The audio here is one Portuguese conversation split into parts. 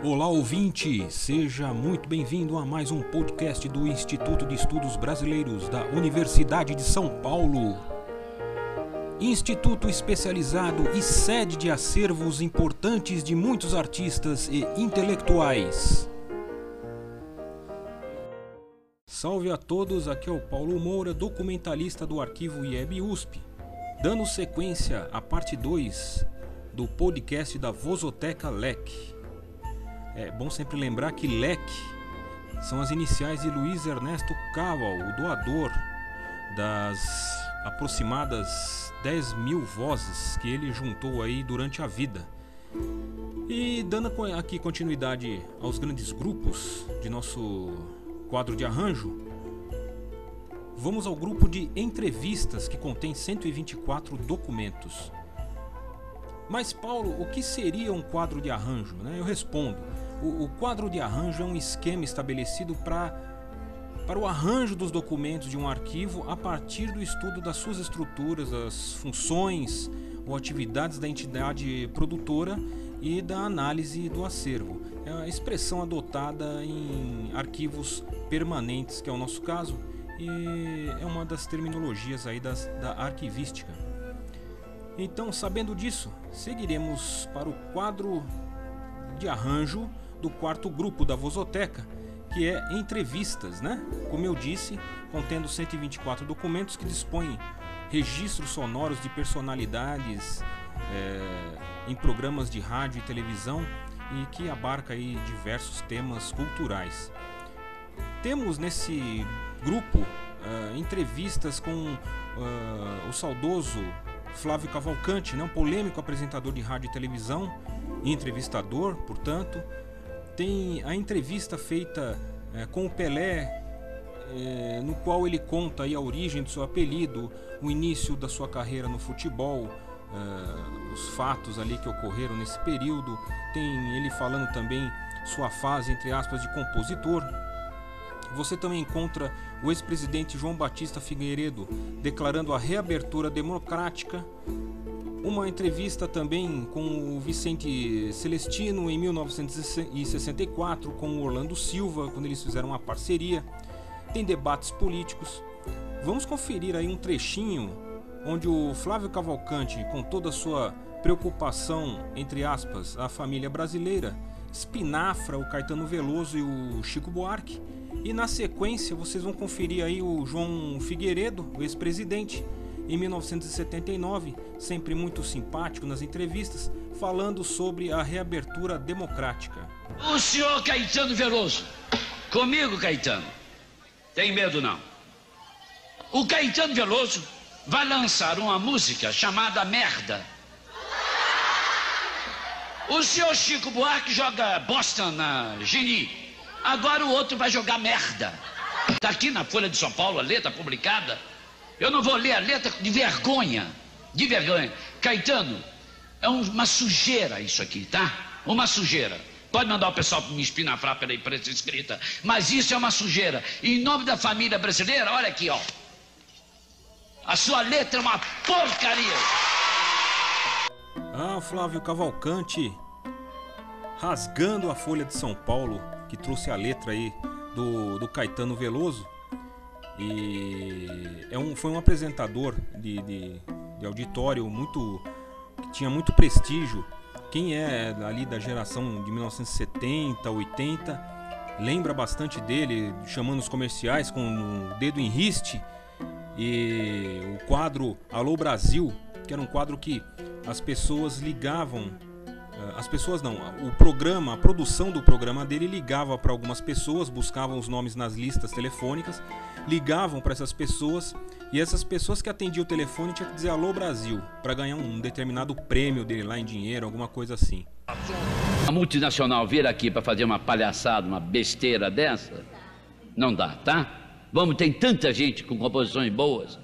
Olá ouvinte, seja muito bem-vindo a mais um podcast do Instituto de Estudos Brasileiros da Universidade de São Paulo. Instituto especializado e sede de acervos importantes de muitos artistas e intelectuais. Salve a todos, aqui é o Paulo Moura, documentalista do arquivo IEB USP, dando sequência à parte 2 do podcast da Vozoteca LEC. É bom sempre lembrar que LEC são as iniciais de Luiz Ernesto Caval, o doador das aproximadas 10 mil vozes que ele juntou aí durante a vida. E dando aqui continuidade aos grandes grupos de nosso quadro de arranjo, vamos ao grupo de entrevistas que contém 124 documentos. Mas Paulo, o que seria um quadro de arranjo? Né? Eu respondo. O, o quadro de arranjo é um esquema estabelecido para para o arranjo dos documentos de um arquivo a partir do estudo das suas estruturas, das funções ou atividades da entidade produtora e da análise do acervo. É a expressão adotada em arquivos permanentes, que é o nosso caso, e é uma das terminologias aí das, da arquivística. Então, sabendo disso, seguiremos para o quadro de arranjo do quarto grupo da Vozoteca, que é entrevistas, né? Como eu disse, contendo 124 documentos que dispõem registros sonoros de personalidades é, em programas de rádio e televisão e que abarca aí diversos temas culturais. Temos nesse grupo uh, entrevistas com uh, o saudoso Flávio Cavalcante, né, um polêmico apresentador de rádio e televisão e entrevistador, portanto, tem a entrevista feita é, com o Pelé, é, no qual ele conta a origem do seu apelido, o início da sua carreira no futebol, é, os fatos ali que ocorreram nesse período. Tem ele falando também sua fase, entre aspas, de compositor. Você também encontra o ex-presidente João Batista Figueiredo declarando a reabertura democrática uma entrevista também com o Vicente Celestino em 1964, com o Orlando Silva, quando eles fizeram uma parceria. Tem debates políticos. Vamos conferir aí um trechinho onde o Flávio Cavalcante, com toda a sua preocupação, entre aspas, a família brasileira, espinafra o Caetano Veloso e o Chico Buarque. E na sequência vocês vão conferir aí o João Figueiredo, o ex-presidente, em 1979, sempre muito simpático nas entrevistas, falando sobre a reabertura democrática. O senhor Caetano Veloso, comigo, Caetano, tem medo não. O Caetano Veloso vai lançar uma música chamada Merda. O senhor Chico Buarque joga Boston na Geni. Agora o outro vai jogar merda. Está aqui na Folha de São Paulo, a letra publicada. Eu não vou ler a letra de vergonha. De vergonha. Caetano, é uma sujeira isso aqui, tá? Uma sujeira. Pode mandar o pessoal me espinafrar pela imprensa escrita. Mas isso é uma sujeira. E em nome da família brasileira, olha aqui, ó. A sua letra é uma porcaria. Ah, Flávio Cavalcante, rasgando a Folha de São Paulo, que trouxe a letra aí do, do Caetano Veloso. E é um, foi um apresentador de, de, de auditório muito que tinha muito prestígio. Quem é ali da geração de 1970, 80, lembra bastante dele, chamando os comerciais com o dedo em riste. E o quadro Alô Brasil, que era um quadro que as pessoas ligavam as pessoas não, o programa, a produção do programa dele ligava para algumas pessoas, buscavam os nomes nas listas telefônicas ligavam para essas pessoas e essas pessoas que atendiam o telefone tinham que dizer alô Brasil para ganhar um determinado prêmio dele lá em dinheiro, alguma coisa assim. A multinacional vir aqui para fazer uma palhaçada, uma besteira dessa, não dá, tá? Vamos, tem tanta gente com composições boas,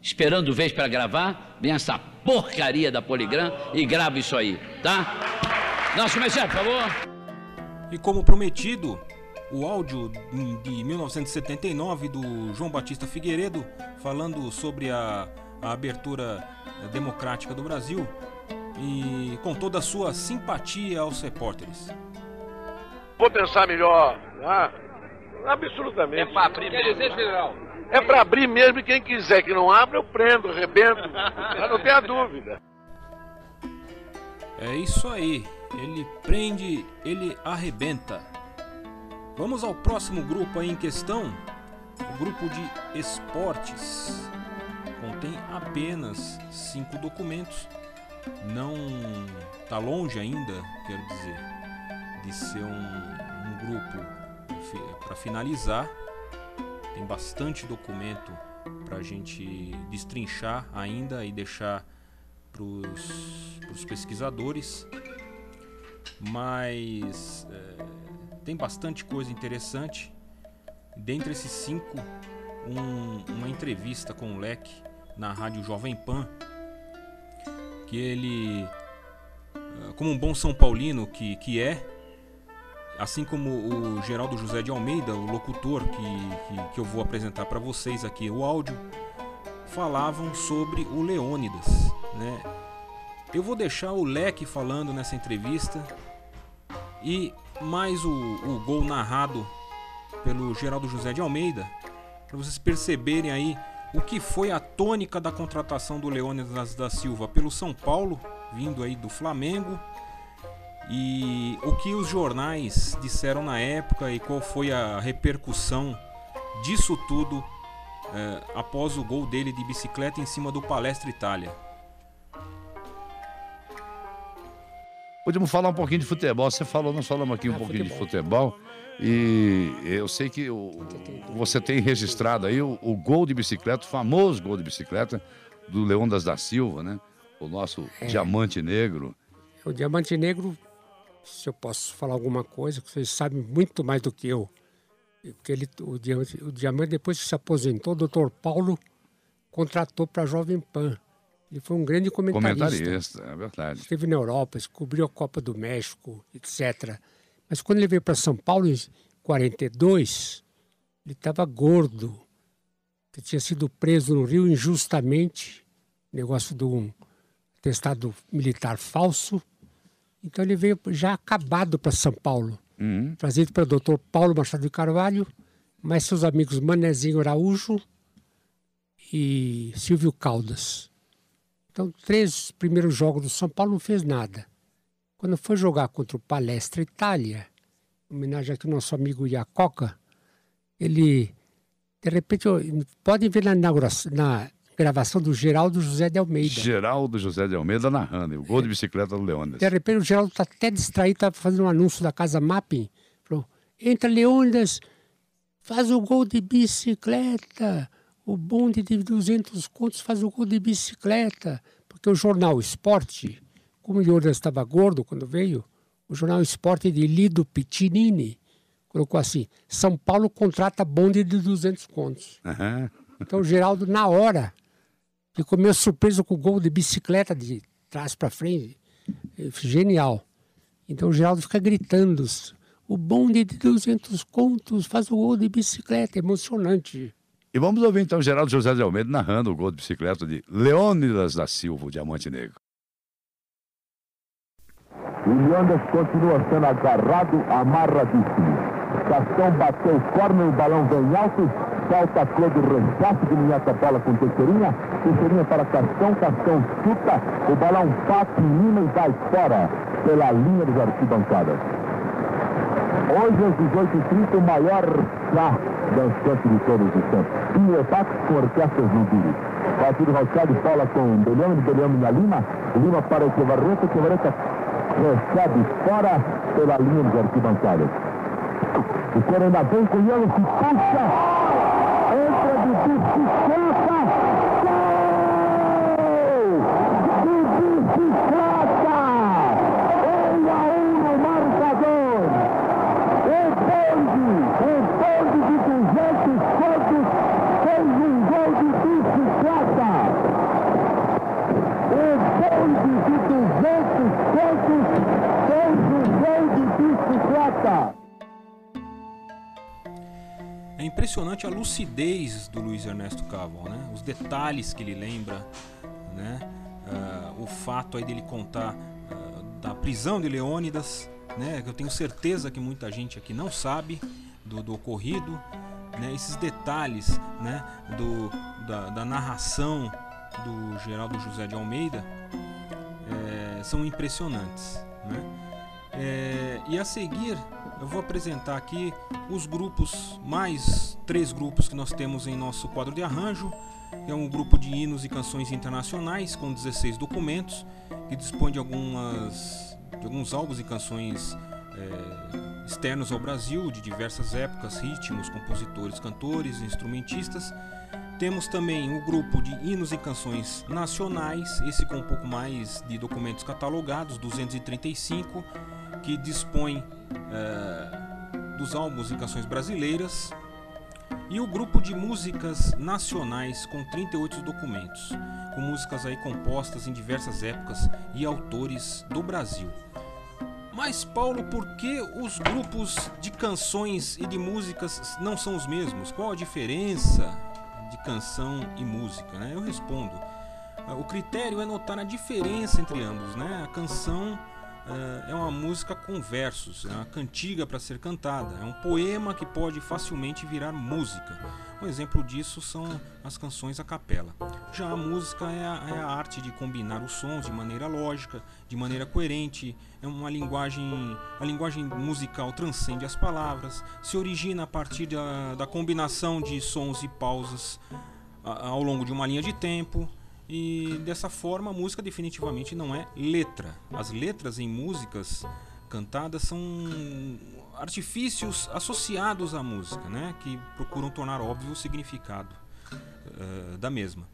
esperando vez para gravar, vem essa porcaria da Poligram e grava isso aí, tá? Nosso comercial, por favor. E como prometido, o áudio de 1979 do João Batista Figueiredo falando sobre a, a abertura democrática do Brasil e com toda a sua simpatia aos repórteres. Vou pensar melhor. Ah, absolutamente. É para abrir Quer dizer, general? É para abrir mesmo e quem quiser que não abra, eu prendo, arrebento. não tenha dúvida. É isso aí. Ele prende, ele arrebenta. Vamos ao próximo grupo aí em questão. O grupo de esportes. Contém apenas cinco documentos. Não está longe ainda, quero dizer, de ser um, um grupo para finalizar. Tem bastante documento para a gente destrinchar ainda e deixar para os pesquisadores, mas é, tem bastante coisa interessante. Dentre esses cinco, um, uma entrevista com o Leque na rádio Jovem Pan, que ele, é, como um bom São Paulino que, que é, assim como o Geraldo José de Almeida, o locutor que, que, que eu vou apresentar para vocês aqui o áudio, falavam sobre o Leônidas. Né? Eu vou deixar o Leque falando nessa entrevista e mais o, o gol narrado pelo Geraldo José de Almeida, para vocês perceberem aí o que foi a tônica da contratação do Leônidas da Silva pelo São Paulo, vindo aí do Flamengo, e o que os jornais disseram na época e qual foi a repercussão disso tudo é, após o gol dele de bicicleta em cima do Palestra Itália. Podemos falar um pouquinho de futebol. Você falou, nós falamos aqui um ah, pouquinho futebol. de futebol. E eu sei que o, você tem registrado aí o, o, gol de bicicleta, o famoso gol de bicicleta do Leondas da Silva, né? O nosso é. diamante negro. O diamante negro, se eu posso falar alguma coisa, que vocês sabem muito mais do que eu. Porque ele, o, diamante, o diamante, depois que se aposentou, o doutor Paulo contratou para a Jovem Pan. Ele foi um grande comentarista. Comentarista, é verdade. Esteve na Europa, cobriu a Copa do México, etc. Mas quando ele veio para São Paulo em 42, ele estava gordo. Ele tinha sido preso no Rio injustamente, negócio de um testado militar falso. Então ele veio já acabado para São Paulo, uhum. trazido pelo doutor Paulo Machado de Carvalho, mais seus amigos Manezinho Araújo e Silvio Caldas. Então, três primeiros jogos do São Paulo não fez nada. Quando foi jogar contra o Palestra Itália, em homenagem aqui ao nosso amigo Iacoca, ele, de repente, podem ver na, na gravação do Geraldo José de Almeida. Geraldo José de Almeida narrando, o gol de bicicleta do Leônidas. De repente o Geraldo está até distraído, está fazendo um anúncio da Casa Mapping. Falou, entra Leônidas, faz o gol de bicicleta o bonde de 200 contos faz o gol de bicicleta. Porque o jornal Esporte, como o Jordan estava gordo quando veio, o jornal Esporte de Lido Pitinini colocou assim: São Paulo contrata bonde de 200 contos. Uhum. Então o Geraldo, na hora, ficou meio surpreso com o gol de bicicleta de trás para frente. Genial. Então o Geraldo fica gritando: o bonde de 200 contos faz o gol de bicicleta. Emocionante. E vamos ouvir então Geraldo José de Almeida narrando o gol de bicicleta de Leônidas da Silva, o Diamante Negro. O Leônidas continua sendo agarrado, amarradíssimo. Castão bateu corno, o balão vem alto, salta a cor do rechaço de minhata bola com Teixeirinha, Teixeirinha para Castão, Castão chuta, o balão Lima e vai fora pela linha dos arquibancadas. Hoje, às 18h30, o maior chá dançante de todos os tempos. Pinhetax com orquestras no Biri. Partido Roscado fala com Belhame, Belhame na Lima. Lima para o Echevarreta, Echevarreta recebe fora pela linha dos arquibancadas. O Coro ainda vem com ele, se puxa, É impressionante a lucidez do Luiz Ernesto Cavon, né? Os detalhes que ele lembra, né? Uh, o fato aí dele contar uh, da prisão de Leônidas, né, que eu tenho certeza que muita gente aqui não sabe do, do ocorrido, né, esses detalhes né, do, da, da narração do Geraldo José de Almeida é, são impressionantes. Né? É, e a seguir eu vou apresentar aqui os grupos, mais três grupos que nós temos em nosso quadro de arranjo. É um grupo de hinos e canções internacionais com 16 documentos, que dispõe de, algumas, de alguns álbuns e canções é, externos ao Brasil, de diversas épocas, ritmos, compositores, cantores, instrumentistas. Temos também o grupo de hinos e canções nacionais, esse com um pouco mais de documentos catalogados, 235, que dispõe é, dos álbuns e canções brasileiras, e o grupo de músicas nacionais com 38 documentos, com músicas aí compostas em diversas épocas e autores do Brasil. Mas Paulo, por que os grupos de canções e de músicas não são os mesmos? Qual a diferença de canção e música? Né? Eu respondo. O critério é notar a diferença entre ambos, né? A canção é, é uma música com versos, é uma cantiga para ser cantada, é um poema que pode facilmente virar música. Um exemplo disso são as canções a capela. Já a música é a, é a, arte de combinar os sons de maneira lógica, de maneira coerente. É uma linguagem, a linguagem musical transcende as palavras, se origina a partir da, da combinação de sons e pausas ao longo de uma linha de tempo. E dessa forma a música definitivamente não é letra. As letras em músicas cantadas são artifícios associados à música, né? que procuram tornar óbvio o significado uh, da mesma.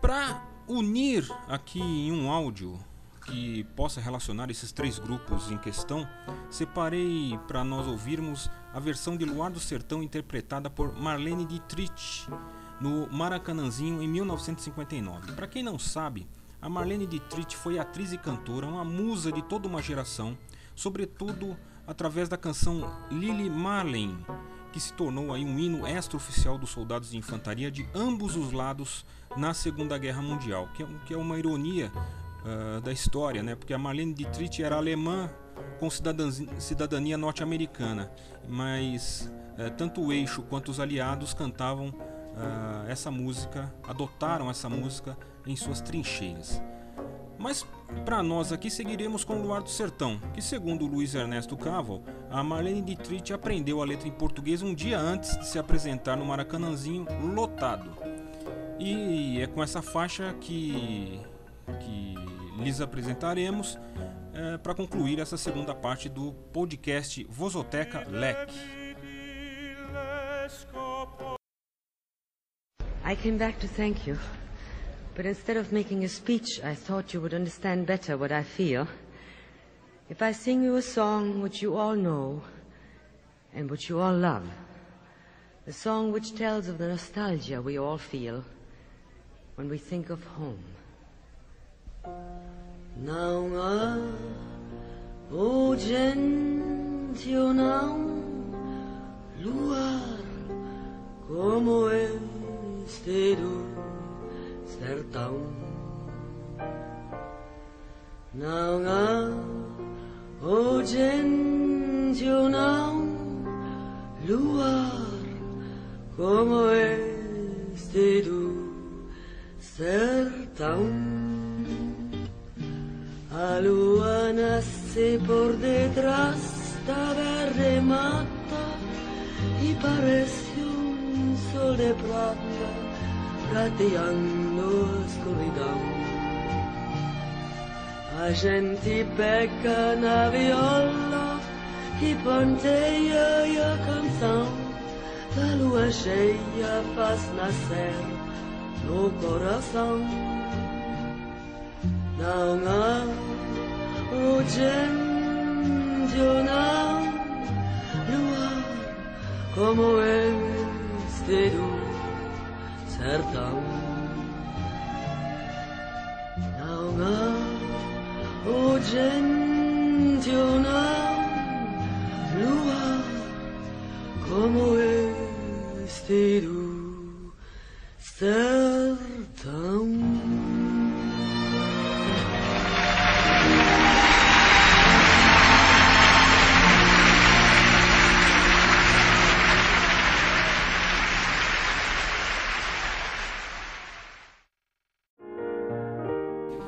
Para unir aqui em um áudio que possa relacionar esses três grupos em questão, separei para nós ouvirmos a versão de Luar do Sertão interpretada por Marlene Dietrich no Maracanãzinho em 1959. Para quem não sabe, a Marlene Dietrich foi atriz e cantora, uma musa de toda uma geração, sobretudo através da canção Lily Marlene, que se tornou aí um hino extraoficial dos soldados de infantaria de ambos os lados na Segunda Guerra Mundial, que é, é uma ironia uh, da história, né? porque a Marlene Dietrich era alemã com cidadania norte-americana, mas uh, tanto o eixo quanto os aliados cantavam uh, essa música, adotaram essa música em suas trincheiras. Mas para nós aqui seguiremos com o Luar do Sertão, que segundo Luiz Ernesto Caval, a Marlene Dietrich aprendeu a letra em português um dia antes de se apresentar no Maracanãzinho lotado. E é com essa faixa que, que lhes apresentaremos é, para concluir essa segunda parte do podcast Vozoteca Leque. I came back to thank you. But instead of making a speech, I thought you would understand better what I feel. If I sing you a song which you all know and which you all love, a song which tells of the nostalgia we all feel when we think of home. Não há urgente ou não luar como eu do sertão. Não há não luar como este do sertão. A lua nasce por detrás da verde mata e parece um sol de prata prateando a escuridão. A gente peca na viola e ponteia a canção. A lua cheia faz nascer no coração. Não há ou não luar como este do sertão. Não há urgente ou não lua como este do sertão.